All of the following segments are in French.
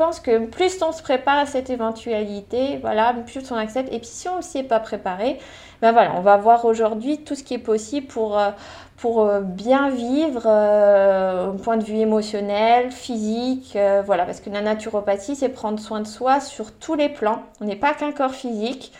pense que plus on se prépare à cette éventualité, voilà, plus on accepte. Et puis si on ne s'y est pas préparé, ben voilà, on va voir aujourd'hui tout ce qui est possible pour, euh, euh, bien vivre au point de vue émotionnel, physique, voilà, parce que la naturopathie, c'est prendre soin de soi sur tous les plans. On n'est pas qu'un corps physique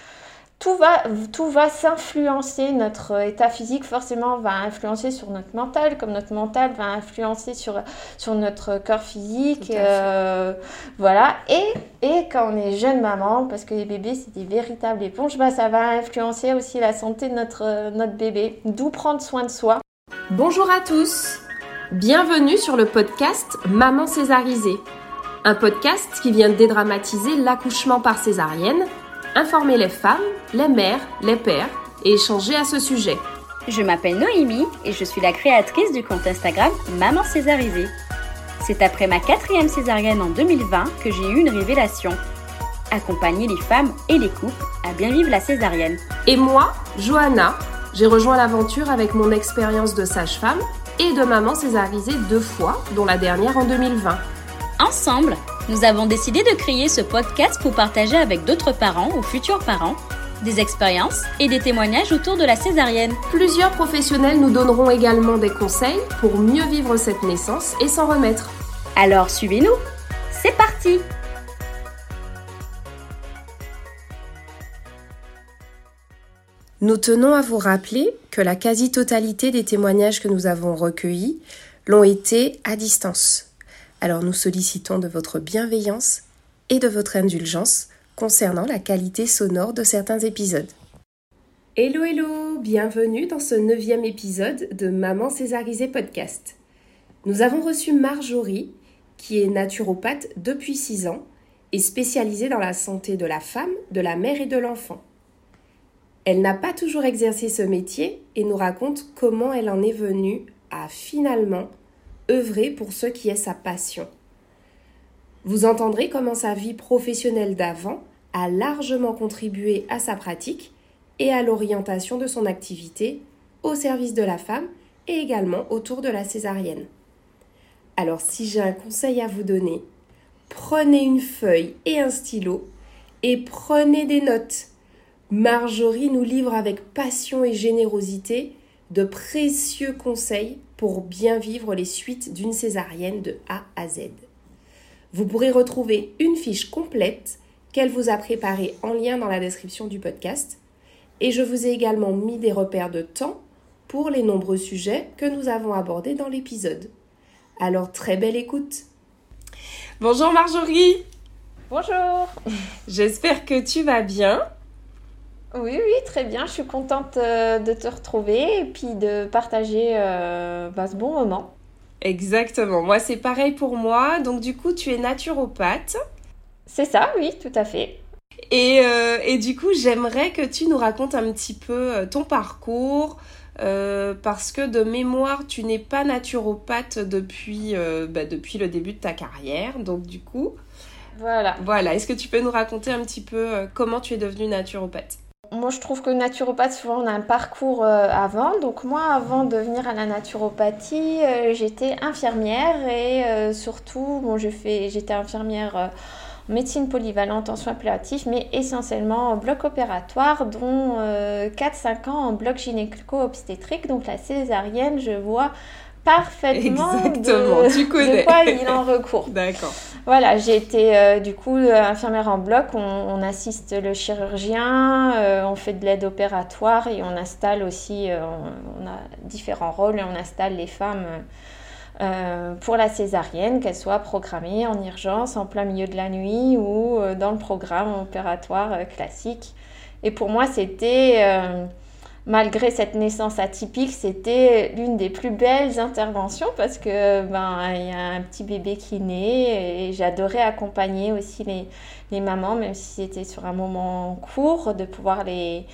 tout va, tout va s'influencer, notre état physique forcément va influencer sur notre mental, comme notre mental va influencer sur, sur notre corps physique. Euh, voilà. Et, et quand on est jeune maman, parce que les bébés c'est des véritables éponges, bah, ça va influencer aussi la santé de notre, notre bébé. D'où prendre soin de soi. Bonjour à tous. Bienvenue sur le podcast Maman césarisée. Un podcast qui vient dédramatiser l'accouchement par césarienne informer les femmes, les mères, les pères et échanger à ce sujet. Je m'appelle Noémie et je suis la créatrice du compte Instagram Maman Césarisée. C'est après ma quatrième césarienne en 2020 que j'ai eu une révélation. Accompagner les femmes et les couples à bien vivre la césarienne. Et moi, Johanna, j'ai rejoint l'aventure avec mon expérience de sage-femme et de maman césarisée deux fois, dont la dernière en 2020. Ensemble, nous avons décidé de créer ce podcast pour partager avec d'autres parents ou futurs parents des expériences et des témoignages autour de la césarienne. Plusieurs professionnels nous donneront également des conseils pour mieux vivre cette naissance et s'en remettre. Alors suivez-nous, c'est parti Nous tenons à vous rappeler que la quasi-totalité des témoignages que nous avons recueillis l'ont été à distance. Alors nous sollicitons de votre bienveillance et de votre indulgence concernant la qualité sonore de certains épisodes. Hello hello, bienvenue dans ce neuvième épisode de Maman Césarisée Podcast. Nous avons reçu Marjorie, qui est naturopathe depuis 6 ans et spécialisée dans la santé de la femme, de la mère et de l'enfant. Elle n'a pas toujours exercé ce métier et nous raconte comment elle en est venue à finalement œuvrer pour ce qui est sa passion. Vous entendrez comment sa vie professionnelle d'avant a largement contribué à sa pratique et à l'orientation de son activité au service de la femme et également autour de la césarienne. Alors si j'ai un conseil à vous donner, prenez une feuille et un stylo et prenez des notes. Marjorie nous livre avec passion et générosité de précieux conseils pour bien vivre les suites d'une césarienne de A à Z. Vous pourrez retrouver une fiche complète qu'elle vous a préparée en lien dans la description du podcast. Et je vous ai également mis des repères de temps pour les nombreux sujets que nous avons abordés dans l'épisode. Alors très belle écoute. Bonjour Marjorie. Bonjour. J'espère que tu vas bien. Oui, oui, très bien. Je suis contente euh, de te retrouver et puis de partager euh, bah, ce bon moment. Exactement. Moi, c'est pareil pour moi. Donc, du coup, tu es naturopathe. C'est ça, oui, tout à fait. Et, euh, et du coup, j'aimerais que tu nous racontes un petit peu ton parcours. parce que de mémoire, tu n'es pas naturopathe depuis, bah, depuis le début de ta carrière. Donc, du coup, voilà. Voilà. Est-ce que tu peux nous raconter un petit peu comment tu es devenue naturopathe? Moi, je trouve que naturopathe, souvent, on a un parcours euh, avant. Donc, moi, avant de venir à la naturopathie, euh, j'étais infirmière et euh, surtout, bon, j'étais infirmière en médecine polyvalente en soins palliatifs, mais essentiellement en bloc opératoire, dont 4-5 ans en bloc gynéco-obstétrique. Donc, la césarienne, je vois parfaitement Exactement, tu connais. de quoi il en recourt. D'accord. Voilà, j'ai été euh, du coup euh, infirmière en bloc, on, assiste le chirurgien, euh, on fait de l'aide opératoire et on installe aussi, on, a différents rôles et on installe les femmes pour la césarienne, qu'elles soient programmées en urgence, en plein milieu de la nuit ou dans le programme opératoire classique. Et pour moi, c'était malgré cette naissance atypique, c'était l'une des plus belles interventions parce que ben il y a un petit bébé qui naît et j'adorais accompagner aussi les, les mamans, même si c'était sur un moment court, de pouvoir les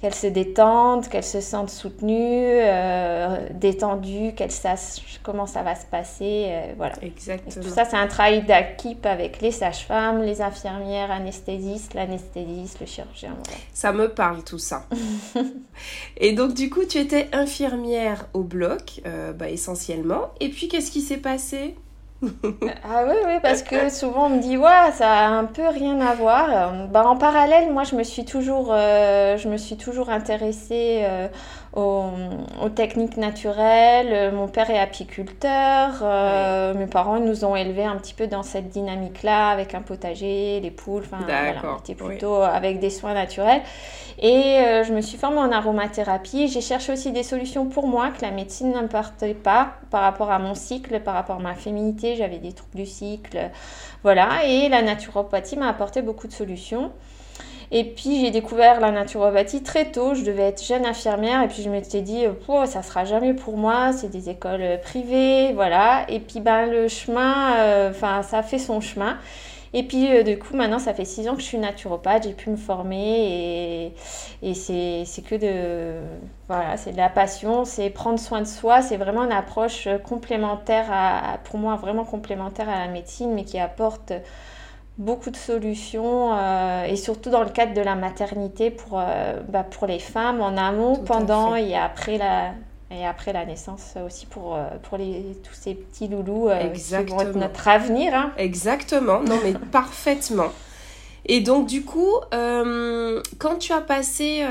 qu'elles se détendent, qu'elles se sentent soutenues, euh, détendues, qu'elles sachent comment ça va se passer. Euh, voilà. Exactement. tout ça, c'est un travail d'équipe avec les sages-femmes, les infirmières, anesthésistes, l'anesthésiste, le chirurgien. Ça me parle tout ça. et donc, du coup, tu étais infirmière au bloc, euh, bah, essentiellement. Et puis, qu'est-ce qui s'est passé? Ah oui, oui, parce que souvent on me dit, ouais, ça a un peu rien à voir. Bah, en parallèle, moi, je me suis toujours, euh, je me suis toujours intéressée euh, aux, techniques naturelles. Mon père est apiculteur. Euh, mes parents nous ont élevés un petit peu dans cette dynamique-là, avec un potager, les poules. Enfin, voilà, on était plutôt avec des soins naturels. Et euh, je me suis formée en aromathérapie. J'ai cherché aussi des solutions pour moi que la médecine n'importait pas par rapport à mon cycle, par rapport à ma féminité. J'avais des troubles du cycle. Voilà. Et la naturopathie m'a apporté beaucoup de solutions. Et puis j'ai découvert la naturopathie très tôt. Je devais être jeune infirmière et puis je m'étais dit, oh, ça sera jamais pour moi. C'est des écoles privées, voilà. Et puis ben le chemin, euh, enfin ça fait son chemin. Et puis, euh, du coup, maintenant, ça fait six ans que je suis naturopathe, j'ai pu me former et, et c'est que de, voilà, c'est de la passion, c'est prendre soin de soi, c'est vraiment une approche complémentaire, à, pour moi, vraiment complémentaire à la médecine, mais qui apporte beaucoup de solutions euh, et surtout dans le cadre de la maternité pour, euh, bah, pour les femmes en amont, pendant et après la, et après la naissance aussi pour, euh, pour les, tous ces petits loulous euh, qui vont être notre avenir. Hein. Exactement, non mais parfaitement. Et donc du coup, quand tu as passé,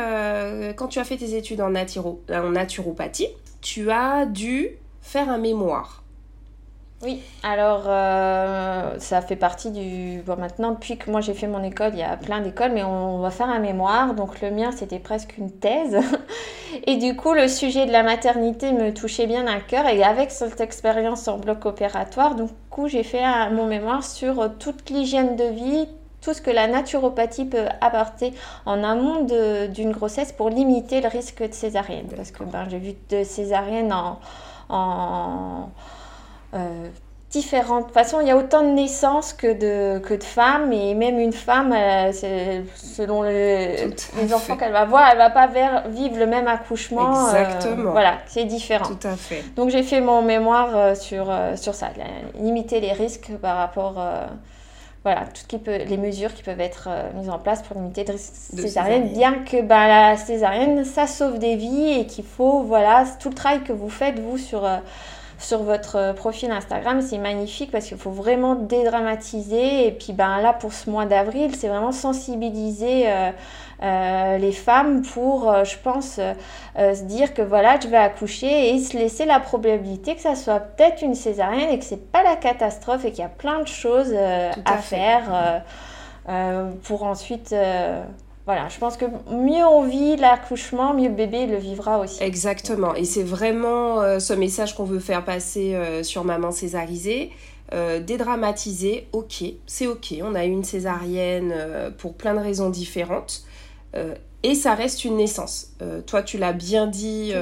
quand tu as fait tes études en, en naturopathie, tu as dû faire un mémoire. Oui, alors euh, ça fait partie du... Bon, maintenant, depuis que moi j'ai fait mon école, il y a plein d'écoles, mais on va faire un mémoire. Donc le mien, c'était presque une thèse. Et du coup, le sujet de la maternité me touchait bien à cœur. Et avec cette expérience en bloc opératoire, du coup, j'ai fait mon mémoire sur toute l'hygiène de vie, tout ce que la naturopathie peut apporter en amont d'une grossesse pour limiter le risque de césarienne. Parce que ben, j'ai vu de césarienne en... en euh, différentes façons. Il y a autant de naissances que de, que de femmes, et même une femme, euh, selon les, les enfants qu'elle va voir, elle va pas vivre le même accouchement. Euh, Exactement. voilà, c'est différent. Tout à fait. Donc j'ai fait mon mémoire sur, sur ça, limiter les risques par rapport voilà, tout qui peut, les mesures qui peuvent être mises en place pour limiter les césarienne, bien que bah, la césarienne, ça sauve des vies et qu'il faut, voilà, tout le travail que vous faites, vous, sur, sur votre euh, profil Instagram. C'est magnifique parce qu'il faut vraiment dédramatiser. Et puis ben, là, pour ce mois d'avril, c'est vraiment sensibiliser euh, euh, les femmes pour, je pense, se dire que voilà, je vais accoucher et se laisser la probabilité que ça soit peut-être une césarienne et que c'est pas la catastrophe et qu'il y a plein de choses à, faire pour ensuite voilà, je pense que mieux on vit l'accouchement, mieux le bébé le vivra aussi. Exactement. Et c'est vraiment euh, ce message qu'on veut faire passer euh, sur Maman Césarisée. Euh, dédramatiser, ok, c'est ok, on a eu une césarienne pour plein de raisons différentes. et ça reste une naissance. toi, tu l'as bien dit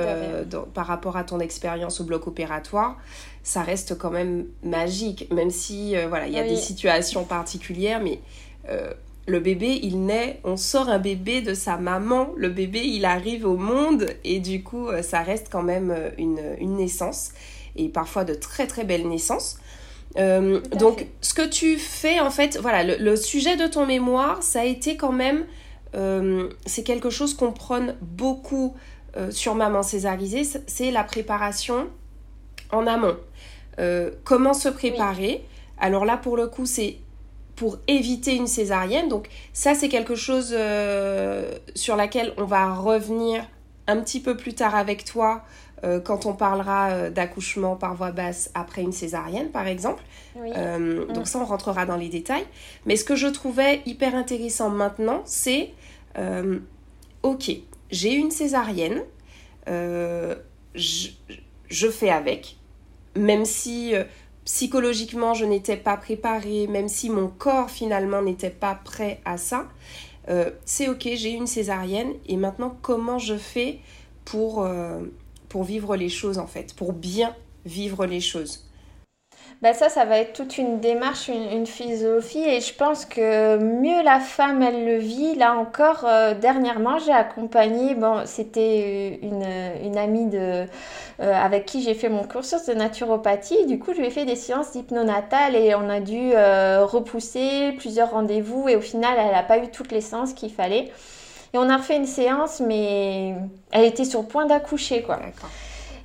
par rapport à ton expérience au bloc opératoire. Ça reste quand même magique, même si voilà, il y a des situations particulières, mais le bébé, il naît, on sort un bébé de sa maman, le bébé, il arrive au monde et du coup, euh, ça reste quand même euh, une, naissance et parfois de très très belles naissances. Euh, donc, ce que tu fais, en fait, voilà, le, sujet de ton mémoire, ça a été quand même, c'est quelque chose qu'on prône beaucoup sur Maman Césarisée, c'est la préparation en amont. comment se préparer? Alors là, pour le coup, c'est pour éviter une césarienne. Donc ça, c'est quelque chose euh, sur laquelle on va revenir un petit peu plus tard avec toi euh, quand on parlera euh, d'accouchement par voie basse après une césarienne, par exemple. Mm. Donc ça, on rentrera dans les détails. Mais ce que je trouvais hyper intéressant maintenant, c'est, ok, j'ai une césarienne, je, je, fais avec, même si psychologiquement je n'étais pas préparée, même si mon corps finalement n'était pas prêt à ça, euh, c'est ok, j'ai une césarienne et maintenant comment je fais pour, euh, pour vivre les choses en fait, pour bien vivre les choses? Bah ça, ça va être toute une démarche, une, philosophie. Et je pense que mieux la femme, elle le vit. Là encore, euh, dernièrement, j'ai accompagné, bon, c'était une, une, amie de, euh, avec qui j'ai fait mon cursus de naturopathie. Du coup, je lui ai fait des séances d'hypnonatale et on a dû euh, repousser plusieurs rendez-vous. Et au final, elle n'a pas eu toutes les séances qu'il fallait. Et on a refait une séance, mais elle était sur le point d'accoucher, quoi.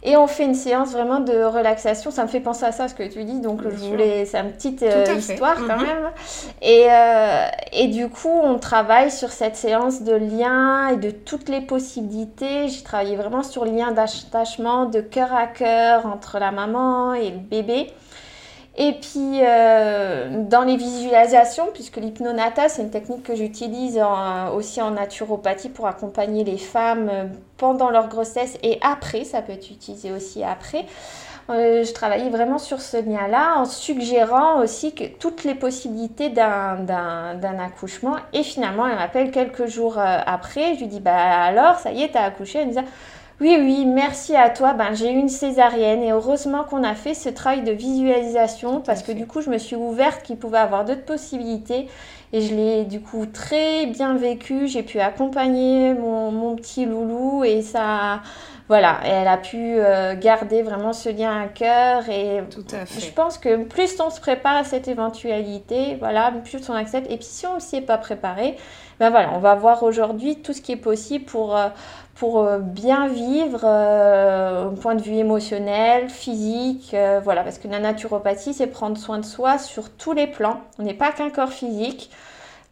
Et on fait une séance vraiment de relaxation. Ça me fait penser à ça, ce que tu dis. Donc, je voulais. C'est une petite euh, histoire quand mhm. même. Et, euh, et du coup, on travaille sur cette séance de lien et de toutes les possibilités. J'ai travaillé vraiment sur le lien d'attachement de cœur à cœur entre la maman et le bébé. Et puis, euh, dans les visualisations, puisque l'hypnonata, c'est une technique que j'utilise aussi en naturopathie pour accompagner les femmes euh, pendant leur grossesse et après, ça peut être utilisé aussi après. Euh, je travaillais vraiment sur ce lien-là en suggérant aussi que toutes les possibilités d'un accouchement. Et finalement, elle m'appelle quelques jours après. Je lui dis, bah alors, ça y est, t'as accouché? Elle me dit, oui, oui, merci à toi. Ben, j'ai eu une césarienne et heureusement qu'on a fait ce travail de visualisation parce que du coup, je me suis ouverte qu'il pouvait avoir d'autres possibilités et je l'ai du coup très bien vécu. J'ai pu accompagner mon, petit loulou et ça, voilà, elle a pu euh, garder vraiment ce lien à cœur et Tout à fait. je pense que plus on se prépare à cette éventualité, voilà, plus on accepte. Et puis si on ne s'y est pas préparé, ben voilà, on va voir aujourd'hui tout ce qui est possible pour, euh, pour euh, bien vivre euh, au point de vue émotionnel, physique, voilà, parce que la naturopathie, c'est prendre soin de soi sur tous les plans. On n'est pas qu'un corps physique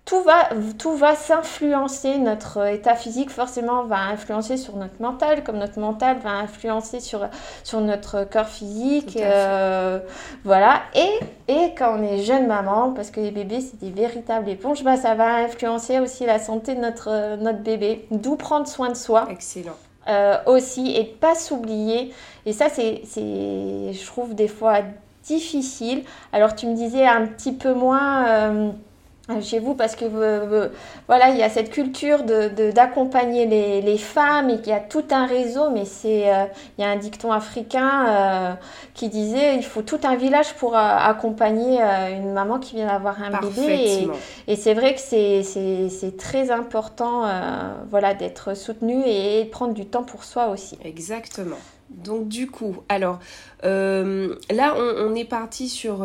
tout va, tout va s'influencer, notre état physique forcément va influencer sur notre mental, comme notre mental va influencer sur, sur notre corps physique. Euh, voilà. Et, et quand on est jeune maman, parce que les bébés c'est des véritables éponges, bah, ça va influencer aussi la santé de notre, notre bébé. D'où prendre soin de soi. Excellent. Euh, aussi, et pas s'oublier. Et ça, c'est, je trouve, des fois difficile. Alors, tu me disais un petit peu moins. Euh, chez vous parce que voilà il y a cette culture de, d'accompagner les, les, femmes et qu'il y a tout un réseau mais c'est euh, il y a un dicton africain euh, qui disait il faut tout un village pour accompagner une maman qui vient d'avoir un bébé. Et, et, c'est vrai que c'est, c'est, très important voilà d'être soutenu et prendre du temps pour soi aussi. Exactement. Donc du coup alors là on, on, est parti sur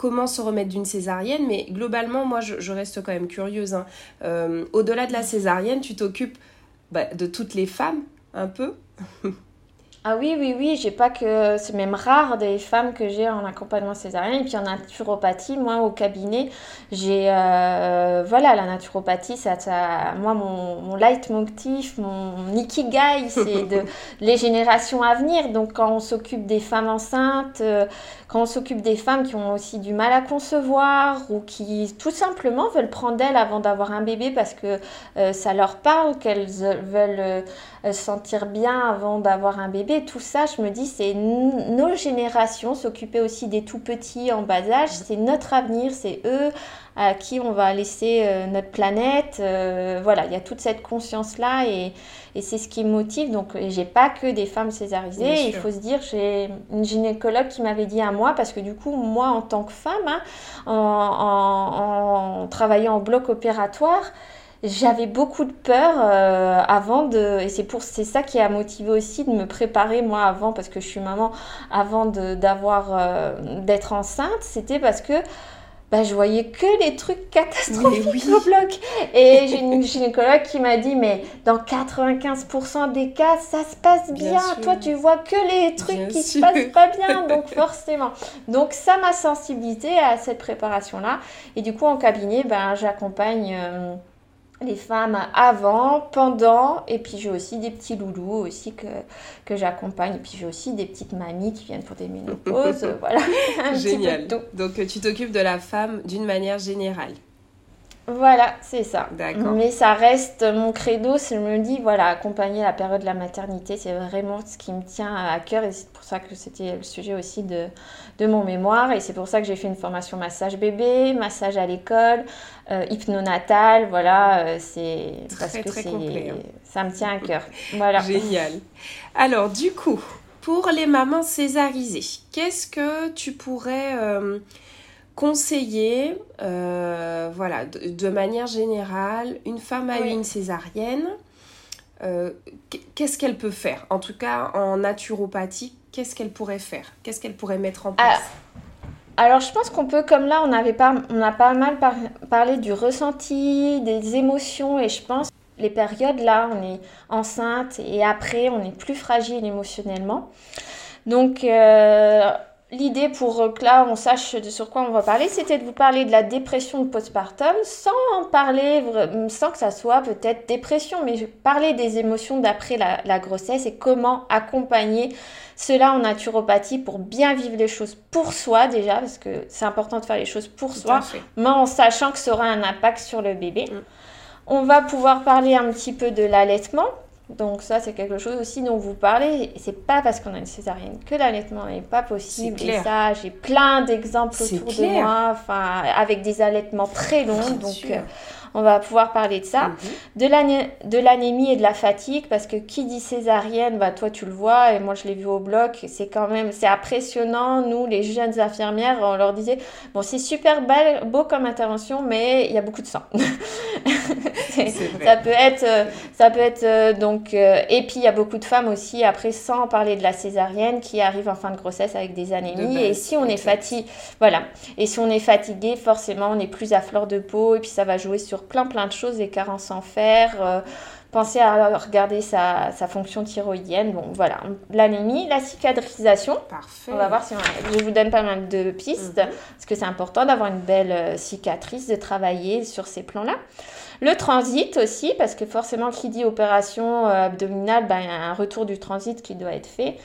comment se remettre d'une césarienne, mais globalement, moi, je, reste quand même curieuse. Hein. Euh, au-delà de la césarienne, tu t'occupes bah, de toutes les femmes, un peu Ah oui, oui, oui, j'ai pas que. C'est même rare des femmes que j'ai en accompagnement césarien. Et puis en naturopathie, moi au cabinet, j'ai. Euh, voilà, la naturopathie, ça, ça moi, mon, mon leitmotiv, mon ikigai, c'est de les générations à venir. Donc quand on s'occupe des femmes enceintes, euh, quand on s'occupe des femmes qui ont aussi du mal à concevoir ou qui tout simplement veulent prendre d'elles avant d'avoir un bébé parce que euh, ça leur parle, qu'elles veulent se sentir bien avant d'avoir un bébé tout ça, je me dis, c'est nos générations s'occuper aussi des tout petits en bas âge, c'est notre avenir, c'est eux à qui on va laisser euh, notre planète. Euh, voilà, il y a toute cette conscience-là et, c'est ce qui me motive. Donc, j'ai pas que des femmes césarisées. Il faut se dire, j'ai une gynécologue qui m'avait dit à moi, parce que du coup, moi, en tant que femme, hein, en, en travaillant en bloc opératoire, j'avais beaucoup de peur euh, avant de et c'est pour c'est ça qui a motivé aussi de me préparer moi avant parce que je suis maman avant d'avoir euh, d'être enceinte c'était parce que bah, je voyais que les trucs catastrophiques au bloc. Et j'ai une gynécologue qui m'a dit, mais dans 95% des cas, ça se passe bien. Toi, tu vois que les trucs qui se passent pas bien, donc forcément. Donc ça m'a sensibilisée à cette préparation-là. Et du coup, en cabinet, ben, j'accompagne... Euh, les femmes avant, pendant, et puis j'ai aussi des petits loulous aussi que, que j'accompagne. Et puis j'ai aussi des petites mamies qui viennent pour des ménopauses. voilà. Génial. Donc tu t'occupes de la femme d'une manière générale. Voilà, c'est ça. Mais ça reste mon credo, je me dis, voilà, accompagner la période de la maternité, c'est vraiment ce qui me tient à cœur et c'est pour ça que c'était le sujet aussi de, de mon mémoire et c'est pour ça que j'ai fait une formation massage bébé, massage à l'école, euh, hypnonatal, voilà, euh, c'est parce que très complet, hein. ça me tient à cœur. Voilà. Génial. Alors, du coup, pour les mamans césarisées, qu'est-ce que tu pourrais... Euh, conseiller, euh, voilà, de, manière générale, une femme a eu une césarienne, euh, qu'est-ce qu'elle peut faire? En tout cas, en naturopathie, qu'est-ce qu'elle pourrait faire? Qu'est-ce qu'elle pourrait mettre en place? Alors, je pense qu'on peut, comme là, on, avait pas, on a pas mal parlé du ressenti, des émotions, et je pense les périodes là, on est enceinte et après, on est plus fragile émotionnellement. Donc, euh, l'idée pour que là on sache sur quoi on va parler, c'était de vous parler de la dépression postpartum sans parler, sans que ça soit peut-être dépression, mais parler des émotions d'après la, grossesse et comment accompagner cela en naturopathie pour bien vivre les choses pour soi déjà, parce que c'est important de faire les choses pour soi, mais en sachant que ça aura un impact sur le bébé. Mm. On va pouvoir parler un petit peu de l'allaitement, donc ça, c'est quelque chose aussi dont vous parlez. C'est pas parce qu'on a une césarienne que l'allaitement n'est pas possible. Et ça, j'ai plein d'exemples autour de moi, enfin, avec des allaitements très longs. donc, euh, on va pouvoir parler de ça. Mhm. De l'anémie et de la fatigue, parce que qui dit césarienne, bah, toi tu le vois, et moi je l'ai vu au bloc, c'est quand même, c'est impressionnant. Nous, les jeunes infirmières, on leur disait, bon, c'est super beau comme intervention, mais il y a beaucoup de sang. ça peut être, euh, ça peut être euh, donc, euh, et puis il y a beaucoup de femmes aussi, après, sans parler de la césarienne, qui arrivent en fin de grossesse avec des anémies. et si on est fatigué, voilà, et si on est fatigué, forcément, on est plus à fleur de peau, et puis ça va jouer sur plein plein de choses, des carences en fer. Euh, pensez à regarder sa, sa, fonction thyroïdienne. Bon, voilà. L'anémie, la cicatrisation. Parfait. On va voir si je vous donne pas mal de pistes, mhm. parce que c'est important d'avoir une belle euh, cicatrice, de travailler sur ces plans-là. Le transit aussi, parce que forcément, qui dit opération euh, abdominale, ben, il y a un retour du transit qui doit être fait.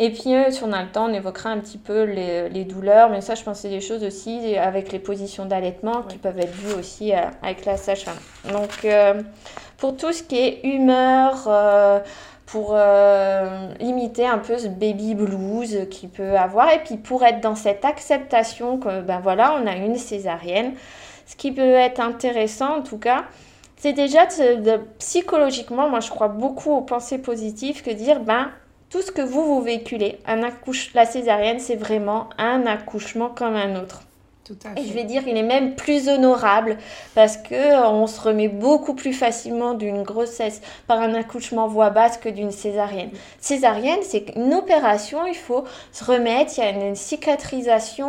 Et puis, euh, si on a le temps, on évoquera un petit peu les, douleurs. Mais ça, je pense c'est des choses aussi avec les positions d'allaitement qui peuvent être vues aussi euh, avec la sage-femme. Donc, euh, pour tout ce qui est humeur, pour limiter un peu ce baby blues qu'il peut avoir. Et puis, pour être dans cette acceptation que, ben voilà, on a une césarienne. Ce qui peut être intéressant, en tout cas, c'est déjà psychologiquement, moi je crois beaucoup aux pensées positives que dire, ben tout ce que vous vous véhiculez. Un accouche, la césarienne, c'est vraiment un accouchement comme un autre. Et je vais dire qu'il est même plus honorable parce que euh, on se remet beaucoup plus facilement d'une grossesse par un accouchement voix basse que d'une césarienne. Césarienne, c'est une opération, il faut se remettre, il y a une, cicatrisation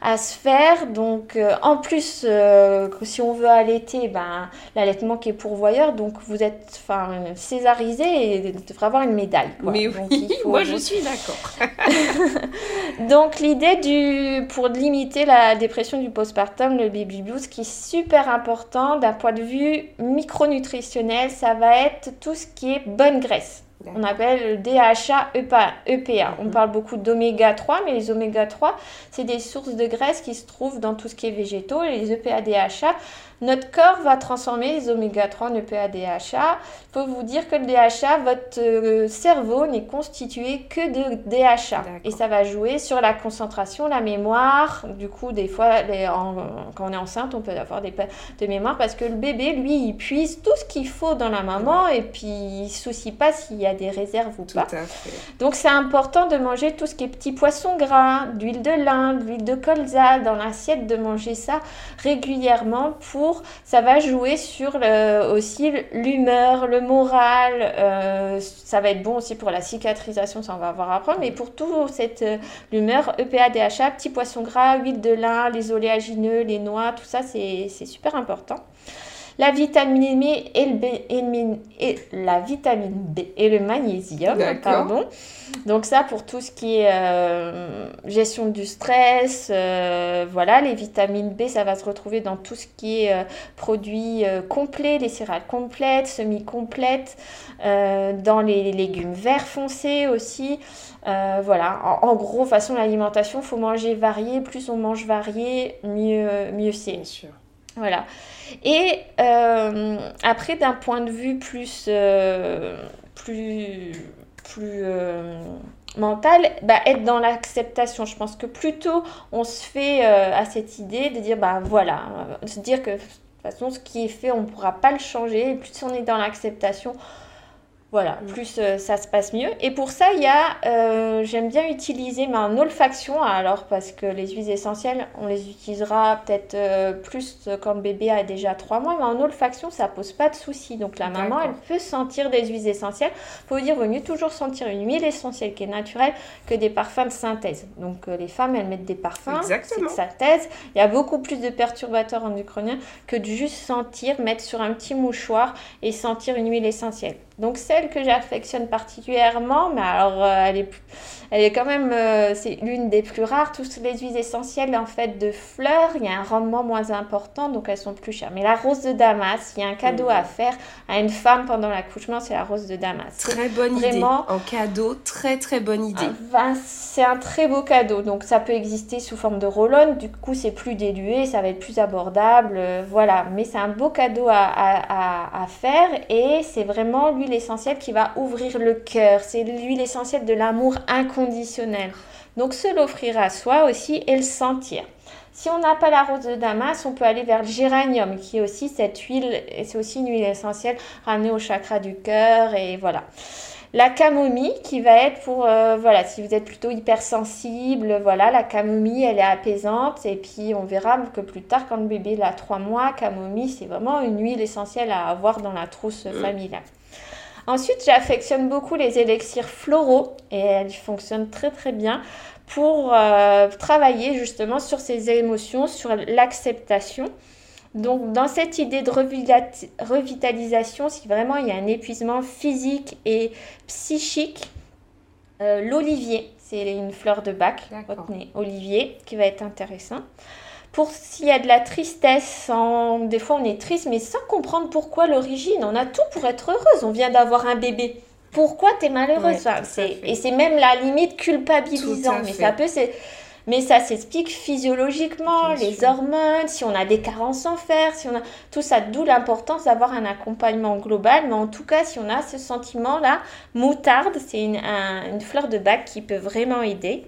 à se faire. Donc euh, en plus, euh, si on veut allaiter, ben, l'allaitement qui est pourvoyeur, donc vous êtes césarisé et devrait avoir une médaille. Mais oui, moi je suis d'accord. donc l'idée du pour limiter la dépression du postpartum, le baby blues, qui est super important d'un point de vue micronutritionnel, ça va être tout ce qui est bonne graisse. On appelle le DHA, EPA. EPA. On mhm. parle beaucoup d'oméga 3, mais les oméga 3, c'est des sources de graisse qui se trouvent dans tout ce qui est végétaux. Et les EPA, DHA, notre corps va transformer les oméga 3 en EPA, DHA. Il faut vous dire que le DHA, votre euh, cerveau n'est constitué que de DHA. Et ça va jouer sur la concentration, la mémoire. Du coup, des fois, quand on est enceinte, on peut avoir des de mémoire parce que le bébé, lui, il puise tout ce qu'il faut dans la maman et puis il ne soucie pas s'il y a des réserves ou pas. Donc, c'est important de manger tout ce qui est petits poissons gras, d'huile de lin, d'huile de colza dans l'assiette, de manger ça régulièrement pour ça va jouer sur aussi l'humeur, le moral. Euh, ça va être bon aussi pour la cicatrisation, ça on va voir après. Mais pour tout cette euh, l'humeur, EPA, DHA, petits poissons gras, huile de lin, les oléagineux, les noix, tout ça c'est super important. La vitamine B et, le et, la vitamine B et le magnésium, pardon. Donc ça pour tout ce qui est euh, gestion du stress, euh, voilà, les vitamines B, ça va se retrouver dans tout ce qui est euh, produits complets, les céréales complètes, semi-complètes, dans les légumes verts foncés aussi. voilà, en, gros, façon l'alimentation, faut manger varié. Plus on mange varié, mieux, mieux c'est. Bien sûr. Voilà. Et euh, après, d'un point de vue plus, euh, plus, plus euh, mental, bah, être dans l'acceptation. Je pense que plutôt on se fait à cette idée de dire, bah voilà, se dire que de toute façon, ce qui est fait, on ne pourra pas le changer. Et plus on est dans l'acceptation, Voilà, mm. plus euh, ça se passe mieux. Et pour ça, il y a, euh, j'aime bien utiliser ma olfaction, alors parce que les huiles essentielles, on les utilisera peut-être euh, plus quand le bébé a déjà trois mois, mais en olfaction, ça pose pas de souci. Donc la maman, elle peut sentir des huiles essentielles. Faut dire, vaut mieux toujours sentir une huile essentielle qui est naturelle que des parfums de synthèse. Donc les femmes, elles mettent des parfums, c'est de synthèse. Il y a beaucoup plus de perturbateurs endocriniens que de juste sentir, mettre sur un petit mouchoir et sentir une huile essentielle. Donc celle que j'affectionne particulièrement, mais alors euh, elle est elle est quand même, euh, c'est l'une des plus rares. Toutes les huiles essentielles en fait de fleurs, il y a un rendement moins important, donc elles sont plus chères. Mais la rose de Damas, il y a un cadeau à faire à une femme pendant l'accouchement, c'est la rose de Damas. Très bonne Vraiment, idée. En cadeau, très très bonne idée. Ah, c'est un très beau cadeau. Donc ça peut exister sous forme de roll Du coup, c'est plus dilué, ça va être plus abordable. Euh, voilà. Mais c'est un beau cadeau à, à, à faire et c'est vraiment l'huile essentielle qui va ouvrir le cœur. C'est l'huile essentielle de l'amour inconditionnel donc se l'offrir à soi aussi et le sentir. Si on n'a pas la rose de Damas, on peut aller vers le géranium, qui est aussi cette huile, et c'est aussi une huile essentielle ramenée au chakra du cœur, et voilà. La camomille qui va être pour, euh, voilà, si vous êtes plutôt hypersensible, voilà, la camomille, elle est apaisante. Et puis, on verra que plus tard, quand le bébé a trois mois, camomille, c'est vraiment une huile essentielle à avoir dans la trousse mm. familiale. Ensuite, j'affectionne beaucoup les élixirs floraux et elles fonctionnent très très bien pour euh, travailler justement sur ces émotions, sur l'acceptation. Donc dans cette idée de revitalisation, si vraiment il y a un épuisement physique et psychique, euh, l'olivier, c'est une fleur de bac, retenez, olivier, qui va être intéressant pour s'il y a de la tristesse, des fois on est triste, mais sans comprendre pourquoi l'origine. On a tout pour être heureuse. On vient d'avoir un bébé. Pourquoi tu es malheureuse Et c'est même la limite culpabilisant. Mais ça peut, mais ça s'explique physiologiquement, les hormones, si on a des carences en fer, si on a tout ça, d'où l'importance d'avoir un accompagnement global. Mais en tout cas, si on a ce sentiment-là, moutarde, c'est une, une fleur de bac qui peut vraiment aider.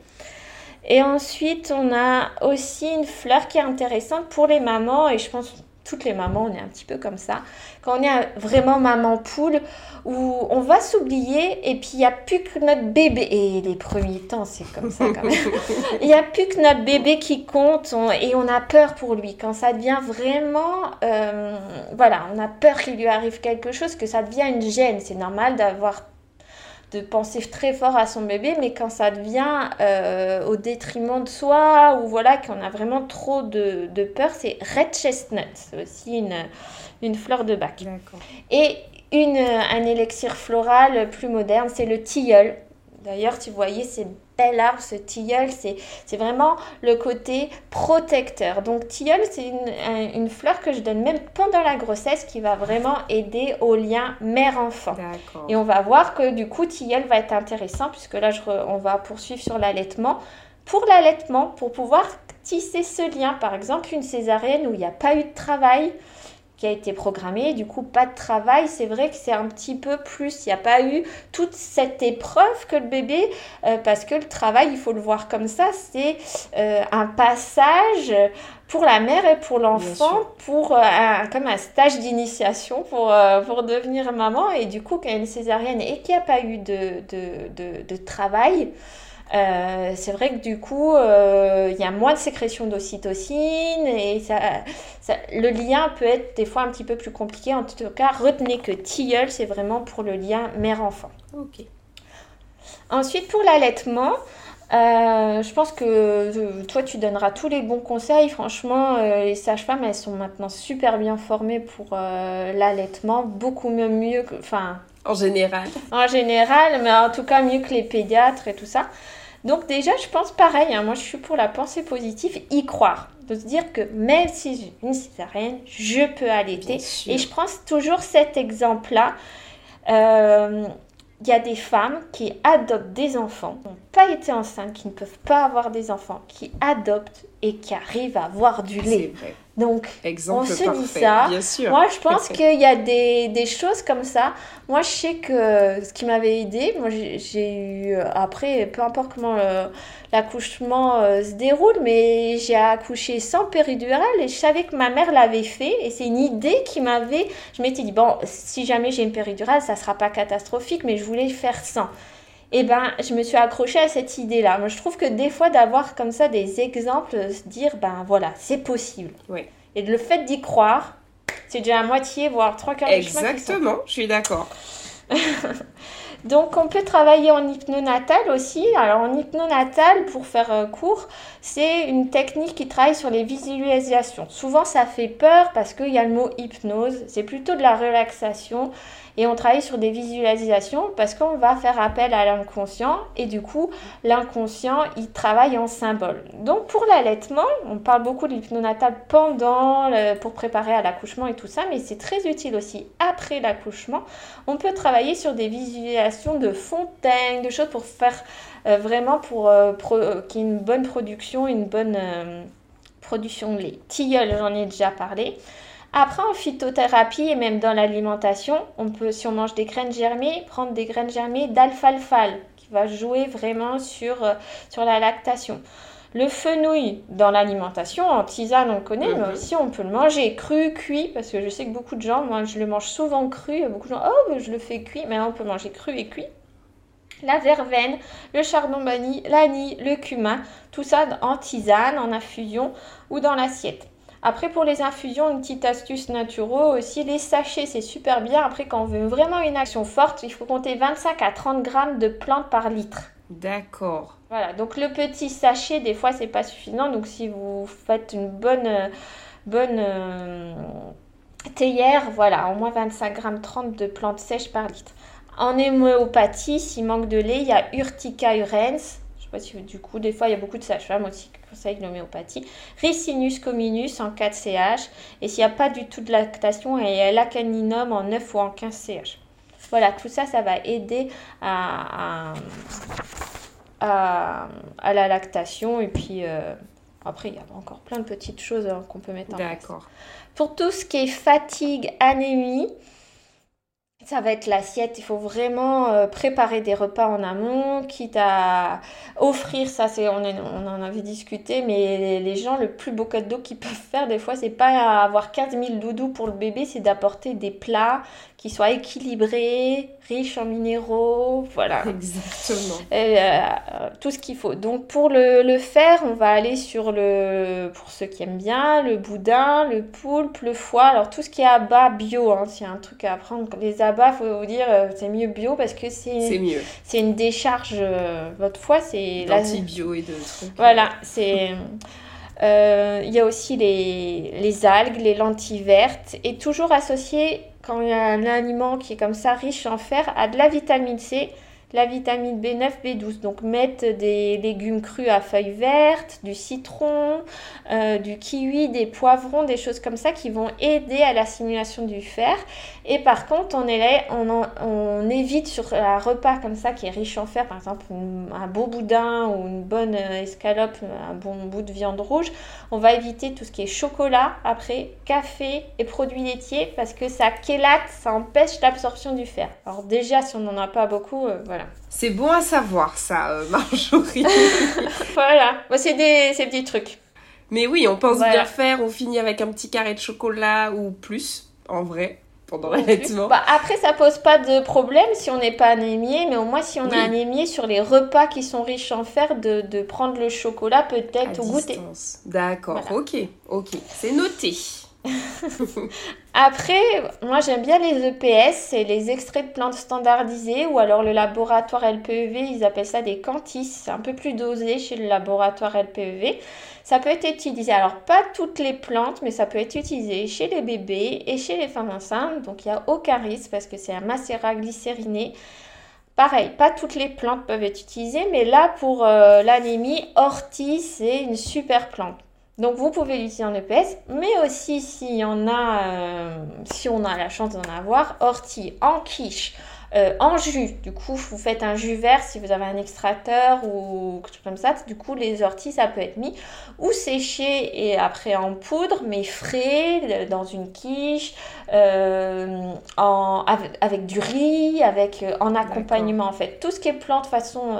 Et ensuite, on a aussi une fleur qui est intéressante pour les mamans, et je pense toutes les mamans, on est un petit peu comme ça. Quand on est vraiment maman poule, où on va s'oublier et puis il n'y a plus que notre bébé. Et les premiers temps, c'est comme ça quand même. Il n'y a plus que notre bébé qui compte et on a peur pour lui. Quand ça devient vraiment. Euh, voilà, on a peur qu'il lui arrive quelque chose, que ça devient une gêne. C'est normal d'avoir de penser très fort à son bébé, mais quand ça devient euh, au détriment de soi, ou voilà, qu'on a vraiment trop de, peur, c'est Red Chestnut, c'est aussi une, une fleur de bac. Et une, un élixir floral plus moderne, c'est le tilleul. D'ailleurs, tu voyais, c'est bel arbre, ce tilleul, c'est vraiment le côté protecteur. Donc tilleul, c'est une, une, fleur que je donne même pendant la grossesse qui va vraiment aider au lien mère-enfant. Et on va voir que du coup, tilleul va être intéressant puisque là, je on va poursuivre sur l'allaitement. Pour l'allaitement, pour pouvoir tisser ce lien, par exemple, une césarienne où il n'y a pas eu de travail, qui a été programmé. Du coup, pas de travail. C'est vrai que c'est un petit peu plus. Il n'y a pas eu toute cette épreuve que le bébé, euh, parce que le travail, il faut le voir comme ça, c'est euh, un passage pour la mère et pour l'enfant, pour euh, un, comme un stage d'initiation pour, pour devenir maman. Et du coup, quand il y a une césarienne et qu'il n'y a pas eu de, de, de, de travail, euh, c'est vrai que du coup, euh, il y a moins de sécrétion d'ocytocine et ça, le lien peut être des fois un petit peu plus compliqué. En tout cas, retenez que tilleul, c'est vraiment pour le lien mère-enfant. Ok. Ensuite, pour l'allaitement, euh, je pense que toi, tu donneras tous les bons conseils. Franchement, les sages-femmes, elles sont maintenant super bien formées pour l'allaitement, beaucoup mieux, mieux que... Enfin, en général. En général, mais en tout cas mieux que les pédiatres et tout ça. Donc déjà, je pense pareil, hein, moi je suis pour la pensée positive, y croire. De se dire que même si j'ai une césarienne, je peux allaiter. Et je prends toujours cet exemple-là. Euh, il y a des femmes qui adoptent des enfants, qui n'ont pas été enceintes, qui ne peuvent pas avoir des enfants, qui adoptent et qui arrivent à avoir du lait. Donc, Exemple on se parfait, dit ça. bien sûr. Moi, je pense qu'il y a des, des, choses comme ça. Moi, je sais que ce qui m'avait aidé, moi, j'ai eu, après, peu importe comment l'accouchement euh, se déroule, mais j'ai accouché sans péridurale et je savais que ma mère l'avait fait. Et c'est une idée qui m'avait. Je m'étais dit, bon, si jamais j'ai une péridurale, ça sera pas catastrophique, mais je voulais faire sans et eh ben, je me suis accrochée à cette idée-là. Moi, je trouve que des fois, d'avoir comme ça des exemples, se dire, ben voilà, c'est possible. Oui. Et le fait d'y croire, c'est déjà à moitié, voire trois quarts Exactement, je suis d'accord. Donc on peut travailler en hypnonatal aussi. Alors en hypnonatal, pour faire euh, court, c'est une technique qui travaille sur les visualisations. Souvent ça fait peur parce qu'il y a le mot hypnose. C'est plutôt de la relaxation. Et on travaille sur des visualisations parce qu'on va faire appel à l'inconscient et du coup, l'inconscient, il travaille en symbole. Donc pour l'allaitement, on parle beaucoup de l'hypnonatal pendant, pour préparer à l'accouchement et tout ça, mais c'est très utile aussi après l'accouchement. On peut travailler sur des visualisations de fontaines, de choses pour faire euh, vraiment pour euh, euh, qu'il y ait une bonne production, une bonne production de lait. Tilleul, j'en ai déjà parlé. Après, en phytothérapie et même dans l'alimentation, on peut, si on mange des graines germées, prendre des graines germées d'alfalfa qui va jouer vraiment sur, euh, sur la lactation. Le fenouil dans l'alimentation, en tisane on connaît, mais mhm. aussi on peut le manger cru, cuit, parce que je sais que beaucoup de gens, moi je le mange souvent cru, beaucoup de gens, oh je le fais cuit, mais on peut manger cru et cuit. La verveine, le chardon banni, l'anis, le cumin, tout ça en tisane, en infusion ou dans l'assiette. Après, pour les infusions, une petite astuce naturelle aussi, les sachets, c'est super bien. Après, quand on veut vraiment une action forte, il faut compter 25 à 30 grammes de plantes par litre. D'accord. Voilà, donc le petit sachet, des fois, c'est pas suffisant. Donc, si vous faites une bonne, bonne euh, théière, voilà, au moins 25 grammes 30 de plantes sèches par litre. En héméopathie, s'il manque de lait, il y a Urtica urens du coup, des fois, il y a beaucoup de sages-femmes aussi qui conseillent l'homéopathie. Ricinus communis en 4 CH. Et s'il n'y a pas du tout de lactation, il y a l'acaninum en 9 ou en 15 CH. Voilà, tout ça, ça va aider à, à, la lactation. Et puis, euh, après, il y a encore plein de petites choses hein, qu'on peut mettre en place. D'accord. Pour tout ce qui est fatigue, anémie, ça va être l'assiette. Il faut vraiment euh, préparer des repas en amont, quitte à offrir. Ça, c'est on, en avait discuté, mais les, gens, le plus beau cadeau qu'ils peuvent faire, des fois, c'est pas avoir 15 000 doudous pour le bébé, c'est d'apporter des plats qui soient équilibrés, riches en minéraux, voilà. Exactement. Euh, tout ce qu'il faut. Donc pour le, le, faire, on va aller sur le, pour ceux qui aiment bien, le boudin, le poulpe, le foie. Alors tout ce qui est abat bio, hein, s'il y a un truc à apprendre. Les abats, faut vous dire, euh, c'est mieux bio parce que c'est. C'est mieux. C'est une décharge. Euh, votre foie, c'est. D'anti-bio et de trucs. Voilà, c'est. Il y a aussi les, les algues, les lentilles vertes et toujours associé quand il y a un aliment qui est comme ça riche en fer, a de la vitamine C, la vitamine B9, B12. Donc mettre des légumes crus à feuilles vertes, du citron, euh, du kiwi, des poivrons, des choses comme ça qui vont aider à l'assimilation du fer. Et par contre, on, évite sur un repas comme ça qui est riche en fer, par exemple un beau boudin ou une bonne euh, escalope, un bon bout de viande rouge, on va éviter tout ce qui est chocolat après, café et produits laitiers parce que ça chélate, ça empêche l'absorption du fer. Alors déjà, si on n'en a pas beaucoup, euh, voilà. C'est bon à savoir ça, euh, Marjorie. voilà, c'est des, petits trucs. Mais oui, on pense bien faire, on finit avec un petit carré de chocolat ou plus, en vrai pendant l'allaitement. Bah, après, ça pose pas de problème si on n'est pas anémié, mais au moins si on est anémié sur les repas qui sont riches en fer, de, de prendre le chocolat peut-être au goûter. D'accord, ok, ok, c'est noté. Après, moi j'aime bien les EPS, c'est les extraits de plantes standardisés ou alors le laboratoire LPEV, ils appellent ça des cantis, un peu plus dosé chez le laboratoire LPEV. Ça peut être utilisé, alors pas toutes les plantes, mais ça peut être utilisé chez les bébés et chez les femmes enceintes, donc il n'y a aucun risque parce que c'est un macérat glycériné. Pareil, pas toutes les plantes peuvent être utilisées, mais là pour euh, l'anémie, ortie, c'est une super plante. Donc vous pouvez l'utiliser en EPS, mais aussi si, y en a, euh, si on a la chance d'en avoir, ortie en quiche, euh, en jus. Du coup, vous faites un jus vert si vous avez un extracteur ou quelque chose comme ça. Du coup, les orties, ça peut être mis ou séché et après en poudre, mais frais, dans une quiche, euh, en, avec, du riz, avec, euh, en accompagnement en fait. Tout ce qui est plante façon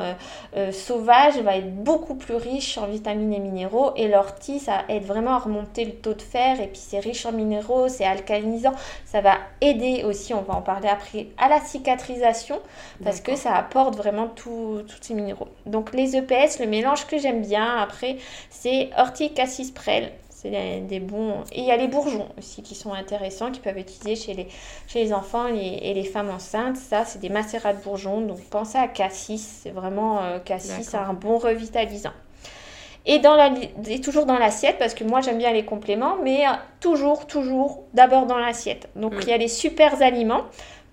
sauvage va être beaucoup plus riche en vitamines et minéraux et l'ortie, ça aide vraiment à remonter le taux de fer et puis c'est riche en minéraux, c'est alcalinisant. Ça va aider aussi, on va en parler après, à la cicatrice parce que ça apporte vraiment tous ces minéraux. Donc les EPS, le mélange que j'aime bien après, c'est ortie, cassis, prêle. C'est des bons. Et il y a les bourgeons aussi qui sont intéressants, qui peuvent être utilisés chez les, chez les enfants et les femmes enceintes. Ça, c'est des macérats de bourgeons. Donc pensez à cassis. C'est vraiment euh, cassis, c'est un bon revitalisant. Et, dans la, et toujours dans l'assiette, parce que moi j'aime bien les compléments, mais toujours, toujours d'abord dans l'assiette. Donc mm. il y a les super aliments.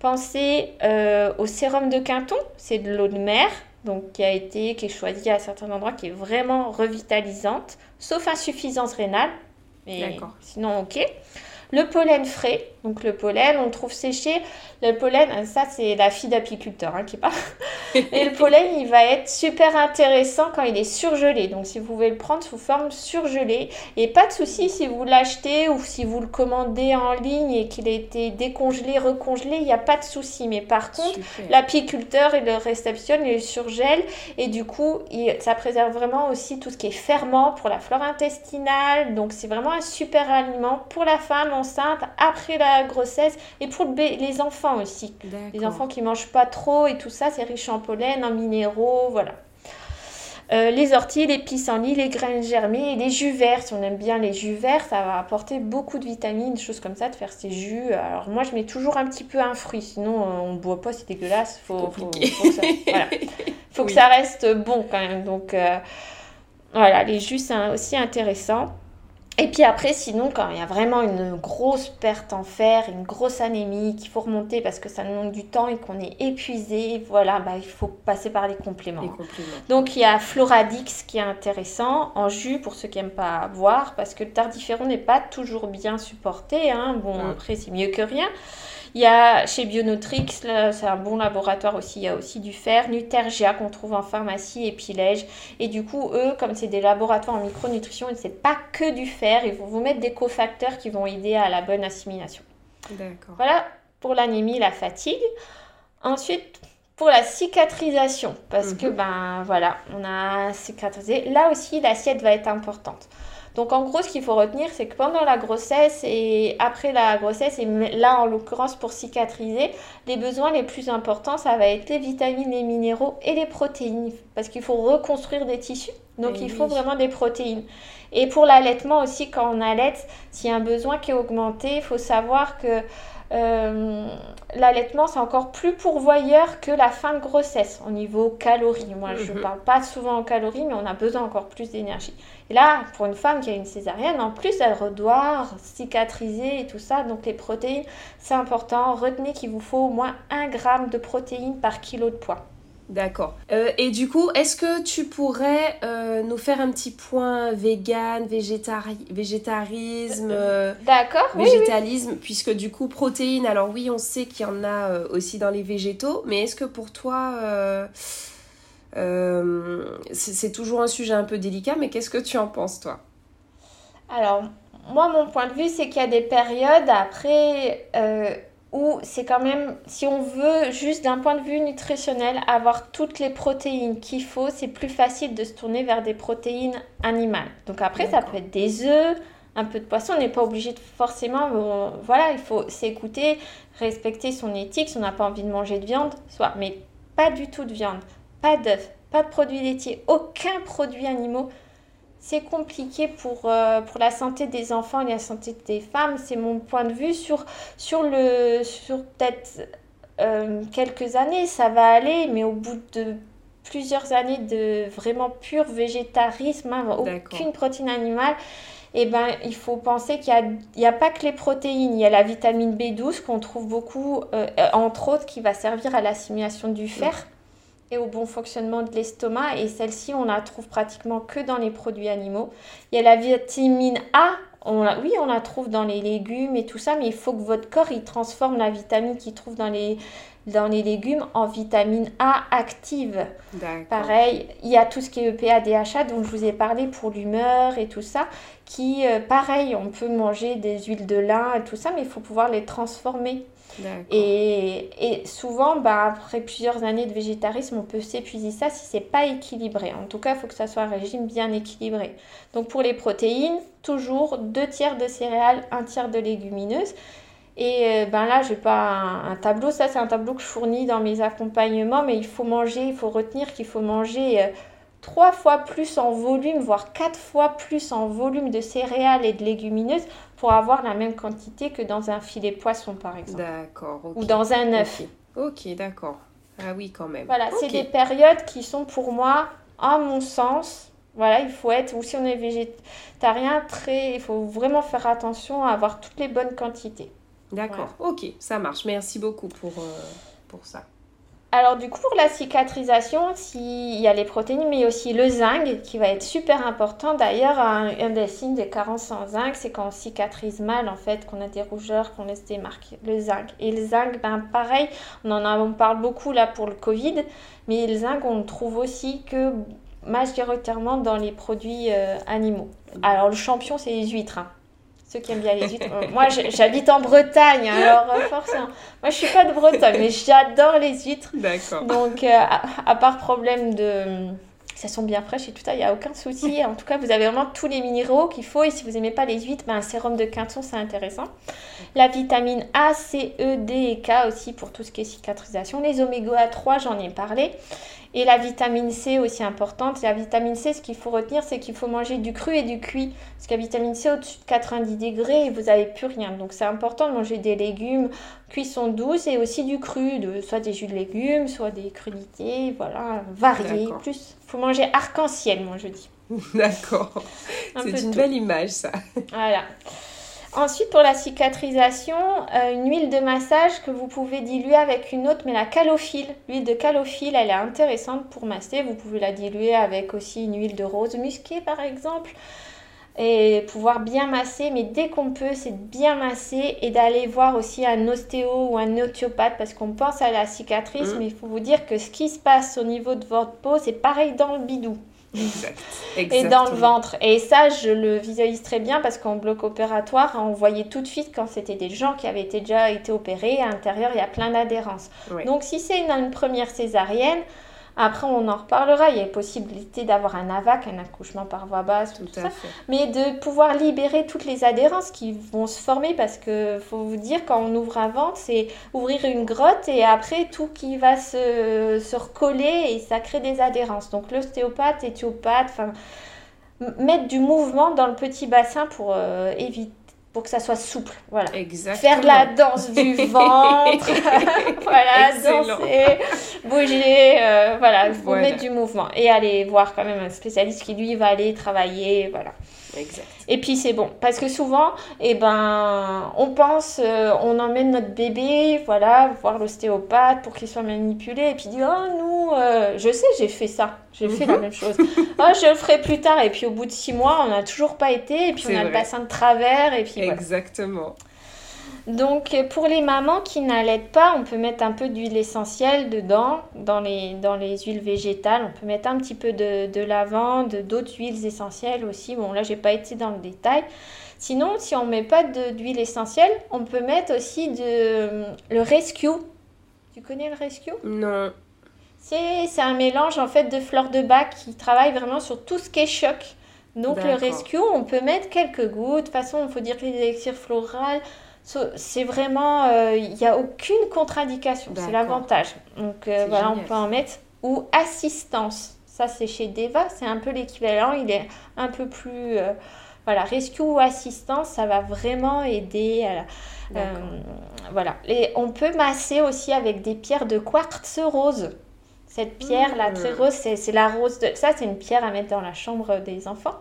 Pensez euh, au sérum de Quinton, c'est de l'eau de mer, donc qui a été, qui est choisie à certains endroits, qui est vraiment revitalisante, sauf insuffisance rénale. Mais sinon, ok. Le pollen frais, donc le pollen, on le trouve séché. Le pollen, ça c'est la fille d'apiculteur hein, qui parle. Et le pollen, il va être super intéressant quand il est surgelé. Donc si vous pouvez le prendre sous forme surgelée. Et pas de souci si vous l'achetez ou si vous le commandez en ligne et qu'il a été décongelé, recongelé, il n'y a pas de souci. Mais par contre, l'apiculteur, il le réceptionne, il le surgèle. Et du coup, ça préserve vraiment aussi tout ce qui est ferment pour la flore intestinale. Donc c'est vraiment un super aliment pour la femme enceinte après la grossesse et pour les enfants aussi. Les enfants qui mangent pas trop et tout ça, c'est riche en pollen, en minéraux, voilà. Euh, les orties, les pissenlits, les graines germées et les jus verts. Si on aime bien les jus verts, ça va apporter beaucoup de vitamines, des choses comme ça, de faire ces jus. Alors moi, je mets toujours un petit peu un fruit, sinon euh, on ne boit pas, c'est dégueulasse. Faut, faut, faut, ça, faut que ça reste bon quand même. Donc euh, voilà, les jus, c'est aussi intéressant. Et puis après, sinon, quand il y a vraiment une grosse perte en fer, une grosse anémie qu'il faut remonter parce que ça demande du temps et qu'on est épuisé, voilà, bah, il faut passer par les compléments. Donc il y a Floradix qui est intéressant en jus pour ceux qui n'aiment pas boire parce que le tardiféron n'est pas toujours bien supporté. Hein. Bon, après, c'est mieux que rien. Il y a chez Bionotrix, c'est un bon laboratoire aussi, il y a aussi du fer, Nutergia qu'on trouve en pharmacie et Pilège. Et du coup, eux, comme c'est des laboratoires en micronutrition, ils ne c'est pas que du fer, ils vont vous mettre des cofacteurs qui vont aider à la bonne assimilation. D'accord. Voilà pour l'anémie, la fatigue. Ensuite, pour la cicatrisation, parce que mhm. ben voilà, on a cicatrisé. Là aussi, l'assiette va être importante. Donc en gros, ce qu'il faut retenir, c'est que pendant la grossesse et après la grossesse, et là en l'occurrence pour cicatriser, les besoins les plus importants, ça va être les vitamines, les minéraux et les protéines. Parce qu'il faut reconstruire des tissus, donc il faut vraiment des protéines. Et pour l'allaitement aussi, quand on allaite, s'il y a un besoin qui est augmenté, il faut savoir que euh, l'allaitement, c'est encore plus pourvoyeur que la fin de grossesse au niveau calories. Moi, je ne mhm. parle pas souvent en calories, mais on a besoin encore plus d'énergie. Et là, pour une femme qui a une césarienne, en plus, elle doit cicatriser et tout ça. Donc, les protéines, c'est important. Retenez qu'il vous faut au moins 1 gramme de protéines par kilo de poids. D'accord. Euh, et du coup, est-ce que tu pourrais euh, nous faire un petit point vegan, végétarisme, euh, D'accord, végétalisme, puisque du coup, protéines, alors oui, on sait qu'il y en a aussi dans les végétaux, mais est-ce que pour toi, c'est toujours un sujet un peu délicat, mais qu'est-ce que tu en penses, toi? Alors, moi, mon point de vue, c'est qu'il y a des périodes après où c'est quand même, si on veut juste d'un point de vue nutritionnel avoir toutes les protéines qu'il faut, c'est plus facile de se tourner vers des protéines animales. Donc après, ça peut être des œufs, un peu de poisson, on n'est pas obligé de forcément, voilà, il faut s'écouter, respecter son éthique, si on n'a pas envie de manger de viande, soit, mais pas du tout de viande, pas d'œufs, pas de produits laitiers, aucun produit animaux c'est compliqué pour, euh, pour la santé des enfants et la santé des femmes. C'est mon point de vue sur, sur, le, sur peut-être euh, quelques années, ça va aller, mais au bout de plusieurs années de vraiment pur végétarisme, hein, aucune protéine animale, eh ben, il faut penser qu'il n'y a, a, pas que les protéines, il y a la vitamine B12 qu'on trouve beaucoup, euh, entre autres, qui va servir à l'assimilation du fer et au bon fonctionnement de l'estomac. Et celle-ci, on la trouve pratiquement que dans les produits animaux. Il y a la vitamine A. On oui, on la trouve dans les légumes et tout ça, mais il faut que votre corps il transforme la vitamine qu'il trouve dans les, dans les légumes en vitamine A active. Pareil, il y a tout ce qui est EPA, DHA dont je vous ai parlé pour l'humeur et tout ça, qui, euh, pareil, on peut manger des huiles de lin et tout ça, mais il faut pouvoir les transformer. Et, et, souvent, bah, après plusieurs années de végétarisme, on peut s'épuiser ça si c'est pas équilibré. En tout cas, il faut que ça soit un régime bien équilibré. Donc pour les protéines, toujours deux tiers de céréales, un tiers de légumineuses. Et euh, ben là, je n'ai pas un, tableau. Ça, c'est un tableau que je fournis dans mes accompagnements. Mais il faut manger, il faut retenir qu'il faut manger euh, trois fois plus en volume, voire quatre fois plus en volume de céréales et de légumineuses pour avoir la même quantité que dans un filet poisson, par exemple. D'accord. Ou dans un œuf. Ok, d'accord. Ah oui, quand même. Voilà, c'est des périodes qui sont pour moi, à mon sens, voilà, il faut être, ou si on est végétarien, très, il faut vraiment faire attention à avoir toutes les bonnes quantités. D'accord, ok, ça marche. Merci beaucoup pour, euh, pour ça. Alors du coup, pour la cicatrisation, il y a les protéines, mais aussi le zinc qui va être super important. D'ailleurs, un, des signes des carences en zinc, c'est quand on cicatrise mal, en fait, qu'on a des rougeurs, qu'on laisse des marques. Le zinc. Et le zinc, ben pareil, on en parle beaucoup là pour le Covid, mais le zinc, on le trouve aussi que majoritairement dans les produits euh, animaux. Alors le champion, c'est les huîtres. Hein ceux qui aiment bien les huîtres. Euh, moi, j'habite en Bretagne, alors euh, forcément. Moi, je suis pas de Bretagne, mais j'adore les huîtres. D'accord. Donc, euh, à, part problème de. Ça sont bien fraîches et tout ça, il n'y a aucun souci. En tout cas, vous avez vraiment tous les minéraux qu'il faut. Et si vous n'aimez pas les huîtres, ben, un sérum de quinton, c'est intéressant. La vitamine A, C, E, D et K aussi pour tout ce qui est cicatrisation. Les oméga 3, j'en ai parlé. Et la vitamine C aussi importante. La vitamine C, ce qu'il faut retenir, c'est qu'il faut manger du cru et du cuit. Parce que la vitamine C, au-dessus de 90 degrés, vous n'avez plus rien. Donc c'est important de manger des légumes, cuisson douce et aussi du cru, de, soit des jus de légumes, soit des crudités, voilà, variés. Plus, il faut manger arc-en-ciel, moi je dis. D'accord. C'est une belle image, ça. Voilà. Ensuite, pour la cicatrisation, euh, une huile de massage que vous pouvez diluer avec une autre, mais la calophylle. L'huile de calophylle, elle est intéressante pour masser. Vous pouvez la diluer avec aussi une huile de rose musquée, par exemple. Et pouvoir bien masser, mais dès qu'on peut, c'est de bien masser et d'aller voir aussi un ostéo ou un osteopathe parce qu'on pense à la cicatrice, mmh. mais il faut vous dire que ce qui se passe au niveau de votre peau, c'est pareil dans le bidou et dans le ventre. Et ça, je le visualise très bien parce qu'en bloc opératoire, on voyait tout de suite quand c'était des gens qui avaient déjà été opérés, à l'intérieur, il y a plein d'adhérences. Donc, si c'est une première césarienne, après, on en reparlera. Il y a possibilité d'avoir un AVAC, un accouchement par voie basse, tout, ça. Mais de pouvoir libérer toutes les adhérences qui vont se former parce que faut vous dire, quand on ouvre un ventre, c'est ouvrir une grotte et après tout qui va se, se recoller et ça crée des adhérences. Donc l'ostéopathe, éthiopathe, enfin mettre du mouvement dans le petit bassin pour euh, éviter pour que ça soit souple. Voilà. Faire de la danse du ventre. voilà, danser, bouger. Euh, voilà, vous mettre du mouvement. Et aller voir quand même un spécialiste qui, lui, va aller travailler. Voilà. Exact. Et puis c'est bon, parce que souvent, eh ben, on pense, euh, on emmène notre bébé, voilà, voir l'ostéopathe pour qu'il soit manipulé, et puis dit, oh nous, euh, je sais, j'ai fait ça, j'ai fait la mhm. même chose. oh, je le ferai plus tard, et puis au bout de six mois, on n'a toujours pas été, et puis on a le bassin de travers, et puis Exactement. Donc pour les mamans qui n'allaitent pas, on peut mettre un peu d'huile essentielle dedans, dans les, dans les huiles végétales. On peut mettre un petit peu de, de lavande, d'autres huiles essentielles aussi. Bon là j'ai pas été dans le détail. Sinon si on met pas d'huile essentielle, on peut mettre aussi de, le rescue. Tu connais le rescue? Non. C'est un mélange en fait de fleurs de bac qui travaille vraiment sur tout ce qui est choc. Donc le rescue, on peut mettre quelques gouttes. De toute façon, il faut dire que les élixirs florales, c'est vraiment, euh, il n'y a aucune contre-indication, c'est l'avantage. Donc euh, voilà, on peut en mettre. Ou assistance, ça c'est chez Deva, c'est un peu l'équivalent, il est un peu plus... Euh, voilà, rescue ou assistance, ça va vraiment aider. voilà. Et on peut masser aussi avec des pierres de quartz rose. Cette pierre là, très mmh. rose, c'est la rose de... Ça, c'est une pierre à mettre dans la chambre des enfants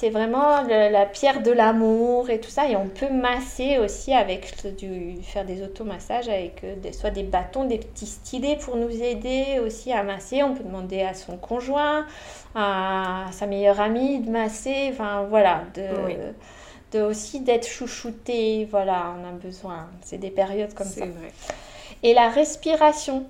c'est vraiment la pierre de l'amour et tout ça. Et on peut masser aussi avec du, faire des automassages avec euh, des, soit des bâtons, des petits stylets pour nous aider aussi à masser. On peut demander à son conjoint, à sa meilleure amie de masser. Enfin voilà, de, de aussi d'être chouchouté. Voilà, on a besoin. C'est des périodes comme ça. Vrai. Et la respiration,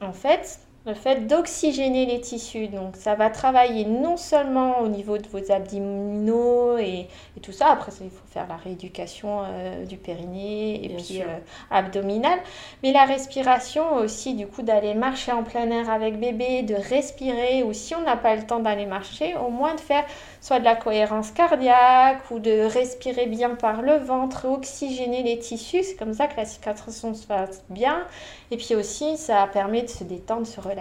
en fait, le fait d'oxygéner les tissus. Donc ça va travailler non seulement au niveau de vos abdominaux et, tout ça, après il faut faire la rééducation euh, du périnée et puis euh, abdominal, mais la respiration aussi du coup d'aller marcher en plein air avec bébé, de respirer ou si on n'a pas le temps d'aller marcher, au moins de faire soit de la cohérence cardiaque ou de respirer bien par le ventre, oxygéner les tissus, c'est comme ça que la cicatrisation se passe bien et puis aussi ça permet de se détendre, de se relaxer,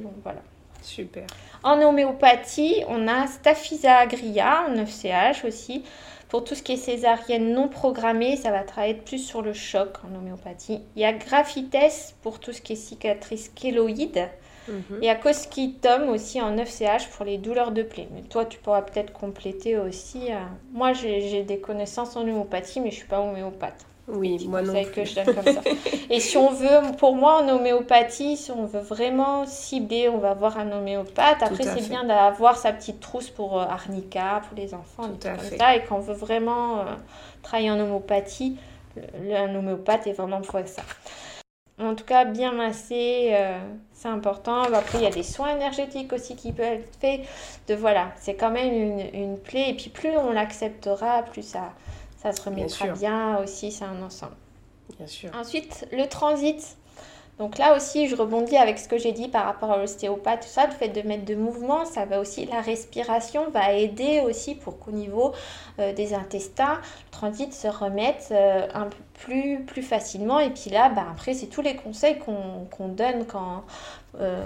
bon voilà. Super. En homéopathie, on a Staphysa agria, en 9CH aussi. Pour tout ce qui est césarienne non programmée, ça va travailler plus sur le choc en homéopathie. Il y a Graphites pour tout ce qui est cicatrice kéloïde. Mhm. Il y a Cosquitum aussi en 9CH pour les douleurs de plaie. Mais toi, tu pourras peut-être compléter aussi. Euh, moi, j'ai des connaissances en homéopathie, mais je ne suis pas homéopathe. Oui, moi non. que je donne comme ça. Et si on veut, pour moi, en homéopathie, si on veut vraiment cibler, on va voir un homéopathe. Après, c'est bien d'avoir sa petite trousse pour euh, arnica, pour les enfants, Tout trucs comme ça. Et quand on veut vraiment euh, travailler en homéopathie, le, un homéopathe est vraiment pour ça. En tout cas, bien masser, euh, c'est important. Après, il y a des soins énergétiques aussi qui peuvent être faits. De voilà, c'est quand même une, une plaie. Et puis, plus on l'acceptera, plus ça ça se remettra bien, aussi, c'est un ensemble. Bien sûr. Ensuite, le transit. Donc là aussi, je rebondis avec ce que j'ai dit par rapport à l'ostéopathe, tout ça, le fait de mettre de mouvement, ça va aussi, la respiration va aider aussi pour qu'au niveau euh, des intestins, le transit se remette euh, un peu plus, plus facilement. Et puis là, bah, après, c'est tous les conseils qu'on donne quand, euh,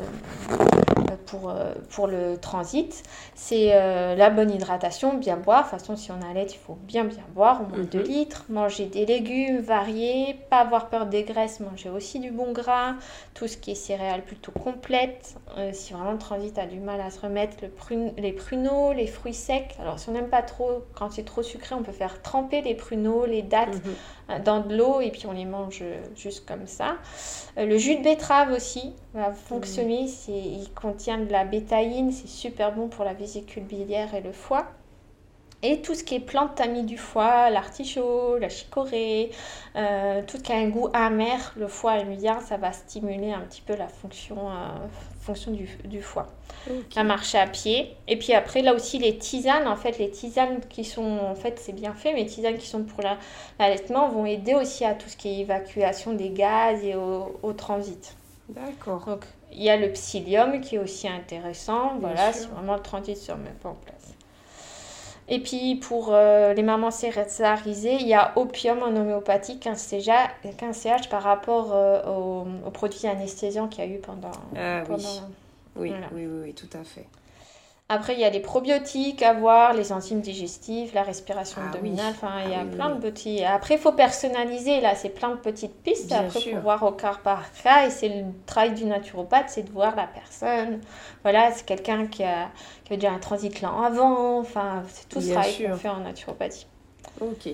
pour, euh, pour le transit, c'est euh, la bonne hydratation, bien boire. De toute façon, si on a l'aide, il faut bien bien boire, au moins 2 mhm. litres. Manger des légumes variés, pas avoir peur des graisses, manger aussi du bon gras, tout ce qui est céréales plutôt complètes. si vraiment le transit a du mal à se remettre, le les pruneaux, les fruits secs. Alors si on n'aime pas trop, quand c'est trop sucré, on peut faire tremper les pruneaux, les dattes mhm. Dans de l'eau et puis on les mange juste comme ça. le jus de betterave aussi va fonctionner. Il contient de la bétaïne, c'est super bon pour la vésicule biliaire et le foie. Et tout ce qui est plante tamis du foie, l'artichaut, la chicorée, euh, tout ce qui a un goût amer, le foie aime bien, ça va stimuler un petit peu la fonction, euh, fonction du, du foie. Okay. À marcher à pied. Et puis après, là aussi, les tisanes, en fait, les tisanes qui sont, en fait, c'est bien fait, mais les tisanes qui sont pour l'allaitement vont aider aussi à tout ce qui est évacuation des gaz et au, au transit. D'accord. Donc, il y a le psyllium qui est aussi intéressant. voilà, si vraiment le transit se remet pas en place. Et puis pour euh, les mamans césarisées, il y a opium en homéopathie 15 CH, par rapport euh, aux, produits anesthésiants qu'il y a eu pendant. Ah, oui. Oui, oui, oui, tout à fait. Après, il y a les probiotiques à voir, les enzymes digestives, la respiration ah abdominale. Enfin, il y a ah plein de petits. Après, il faut personnaliser. Là, c'est plein de petites pistes. Après, il faut voir au cas par cas. Et c'est le travail du naturopathe, c'est de voir la personne. Voilà, c'est quelqu'un qui a, qui a déjà un transit lent avant. Enfin, c'est tout ce travail qu'on fait en naturopathie. Ok.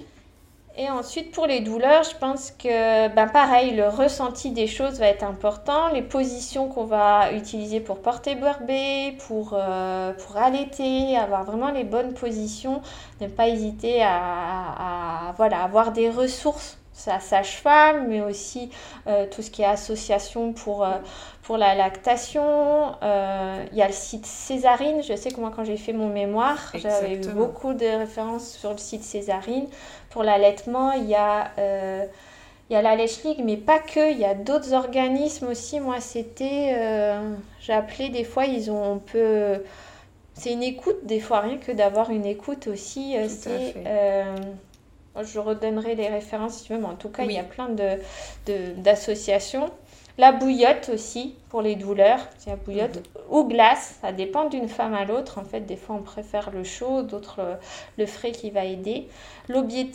Et ensuite, pour les douleurs, je pense que, ben pareil, le ressenti des choses va être important. Les positions qu'on va utiliser pour porter bébé, pour, euh, pour allaiter, avoir vraiment les bonnes positions. Ne pas hésiter à, voilà, avoir des ressources sa sage-femme, mais aussi euh, tout ce qui est association pour, euh, pour la lactation. Il y a le site Césarine. Je sais que moi, quand j'ai fait mon mémoire, j'avais beaucoup de références sur le site Césarine. Pour l'allaitement, il y a... Euh, il y a la Lèche League, mais pas que, il y a d'autres organismes aussi. Moi, c'était. Euh, j'ai appelé des fois, ils ont. On peut. C'est une écoute, des fois, rien que d'avoir une écoute aussi. Euh, c'est. je redonnerai les références si tu veux, mais en tout cas, il y a plein d'associations. La bouillotte aussi pour les douleurs, c'est la bouillotte mhm. ou glace, ça dépend d'une femme à l'autre. En fait, des fois on préfère le chaud, d'autres le, frais qui va aider. L'aubier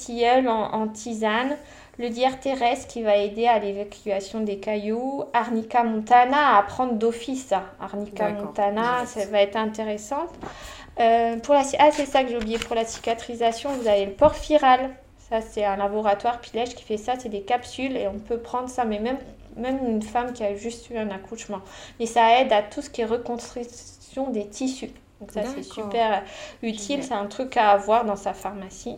en, en, tisane, le terrestre qui va aider à l'évacuation des cailloux. Arnica montana à prendre d'office. Arnica montana, ça va être intéressant. Euh, pour la, ah, c'est ça que j'ai oublié. Pour la cicatrisation, vous avez le porphyral. Ça, c'est un laboratoire Pilège qui fait ça. C'est des capsules et on peut prendre ça, mais même même une femme qui a juste eu un accouchement. Et ça aide à tout ce qui est reconstruction des tissus. Donc ça, c'est super utile. C'est un truc à avoir dans sa pharmacie.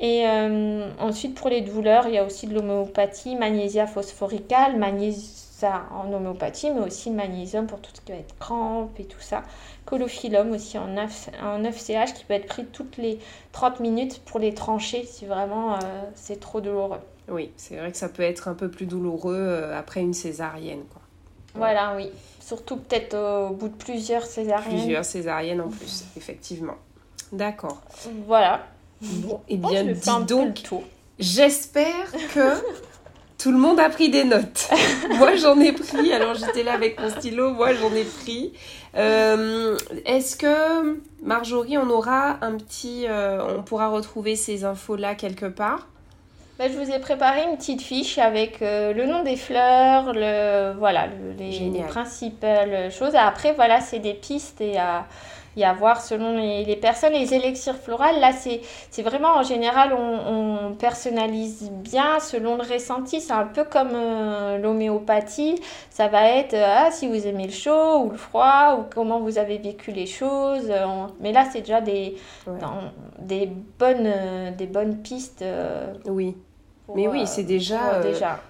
Et euh, ensuite, pour les douleurs, il y a aussi de l'homéopathie, magnésia phosphoricale, magnésia en homéopathie, mais aussi le magnésium pour tout ce qui va être crampes et tout ça. Colophyllum aussi en 9, en 9CH qui peut être pris toutes les 30 minutes pour les trancher si vraiment euh, c'est trop douloureux. Oui, c'est vrai que ça peut être un peu plus douloureux euh, après une césarienne. Quoi. Voilà, oui. Surtout peut-être au bout de plusieurs césariennes. Plusieurs césariennes en plus, effectivement. D'accord. Voilà. Bon, et eh bien, dis donc, j'espère que tout le monde a pris des notes. moi, j'en ai pris. Alors, j'étais là avec mon stylo. Moi, j'en ai pris. Euh, est-ce que, Marjorie, on aura un petit... Euh, on pourra retrouver ces infos-là quelque part? Bah, je vous ai préparé une petite fiche avec euh, le nom des fleurs, le, voilà, les, les, principales choses. Après, voilà, c'est des pistes et à voir selon les, personnes. Les élixirs florales, là, c'est vraiment en général, on, personnalise bien selon le ressenti. C'est un peu comme euh, l'homéopathie. Ça va être euh, ah, si vous aimez le chaud ou le froid ou comment vous avez vécu les choses. Mais là, c'est déjà des, des, bonnes, des bonnes pistes. oui. Mais oui, c'est déjà. Euh, déjà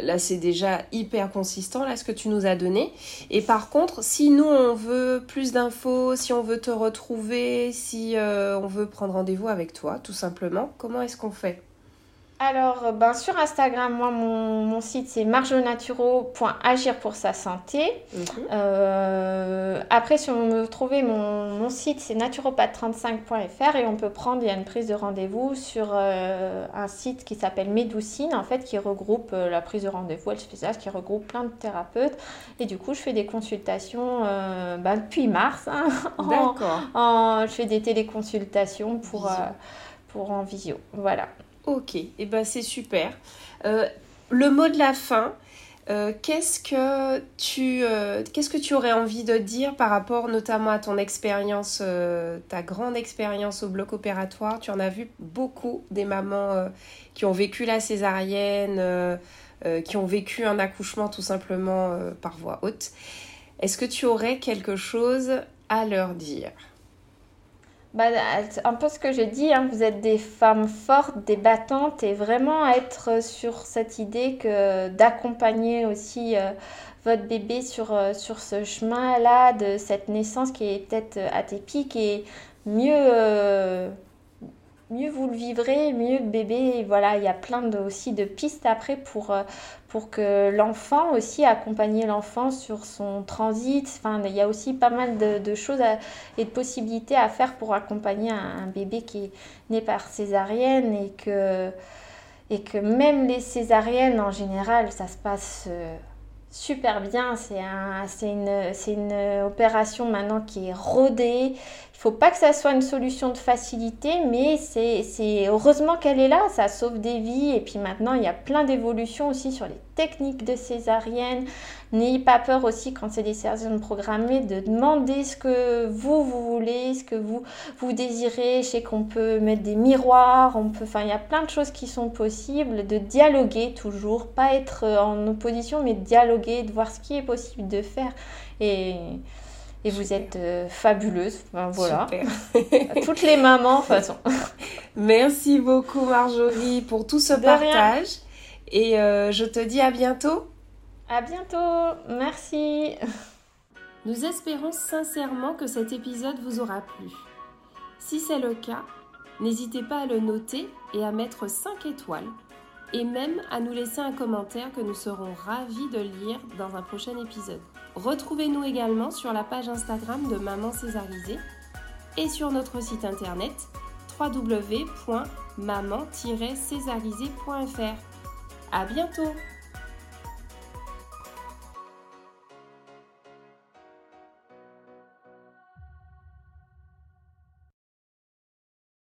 Là, c'est déjà hyper consistant, là, ce que tu nous as donné. Et par contre, si nous, on veut plus d'infos, si on veut te retrouver, si euh, on veut prendre rendez-vous avec toi, tout simplement, comment est-ce qu'on fait? Alors, euh, ben, sur Instagram, moi, mon, site, c'est marjonaturo.agir pour sa santé. Mhm. Euh, après, si on veut trouver mon, site, c'est naturopathe35.fr et on peut prendre, il y a une prise de rendez-vous sur euh, un site qui s'appelle Médoucine, en fait, qui regroupe la prise de rendez-vous, elle fait ça, qui regroupe plein de thérapeutes. Et du coup, je fais des consultations ben, depuis mars. Hein, D'accord. je fais des téléconsultations pour, pour en visio. Voilà. Ok, et eh ben c'est super. Euh, le mot de la fin, euh, qu'est-ce que tu euh, qu'est-ce que tu aurais envie de dire par rapport notamment à ton expérience, ta grande expérience au bloc opératoire? Tu en as vu beaucoup des mamans qui ont vécu la césarienne, qui ont vécu un accouchement tout simplement par voie haute. Est-ce que tu aurais quelque chose à leur dire? Bah, un peu ce que j'ai dit, hein, vous êtes des femmes fortes, des battantes, et vraiment être sur cette idée que d'accompagner aussi euh, votre bébé sur, euh, sur ce chemin-là, de cette naissance qui est peut-être atypique, et mieux, mieux vous le vivrez, mieux le bébé. Voilà, il y a plein de, aussi de pistes après pour, euh, pour que l'enfant aussi, accompagner l'enfant sur son transit. Enfin, il y a aussi pas mal de, choses et de possibilités à faire pour accompagner un, bébé qui est né par césarienne et que, et que même les césariennes en général, ça se passe. Euh, super bien. C'est un, une, une opération maintenant qui est rodée faut pas que ça soit une solution de facilité, mais c'est heureusement qu'elle est là, ça sauve des vies. Et puis maintenant, il y a plein d'évolutions aussi sur les techniques de césarienne. N'ayez pas peur aussi quand c'est des césariennes programmées de demander ce que vous, vous voulez, ce que vous, vous désirez. Je sais qu'on peut mettre des miroirs, on peut, enfin, il y a plein de choses qui sont possibles, de dialoguer toujours, pas être en opposition, mais dialoguer, de voir ce qui est possible de faire. Et et vous êtes euh, fabuleuse. voilà. Toutes les mamans, de toute façon. Merci beaucoup, Marjorie, pour tout ce partage. Et euh, je te dis à bientôt. À bientôt. Merci. Nous espérons sincèrement que cet épisode vous aura plu. Si c'est le cas, n'hésitez pas à le noter et à mettre 5 étoiles. Et même à nous laisser un commentaire que nous serons ravis de lire dans un prochain épisode. Retrouvez-nous également sur la page Instagram de Maman Césarisée et sur notre site internet www.maman-césarisée.fr. À bientôt!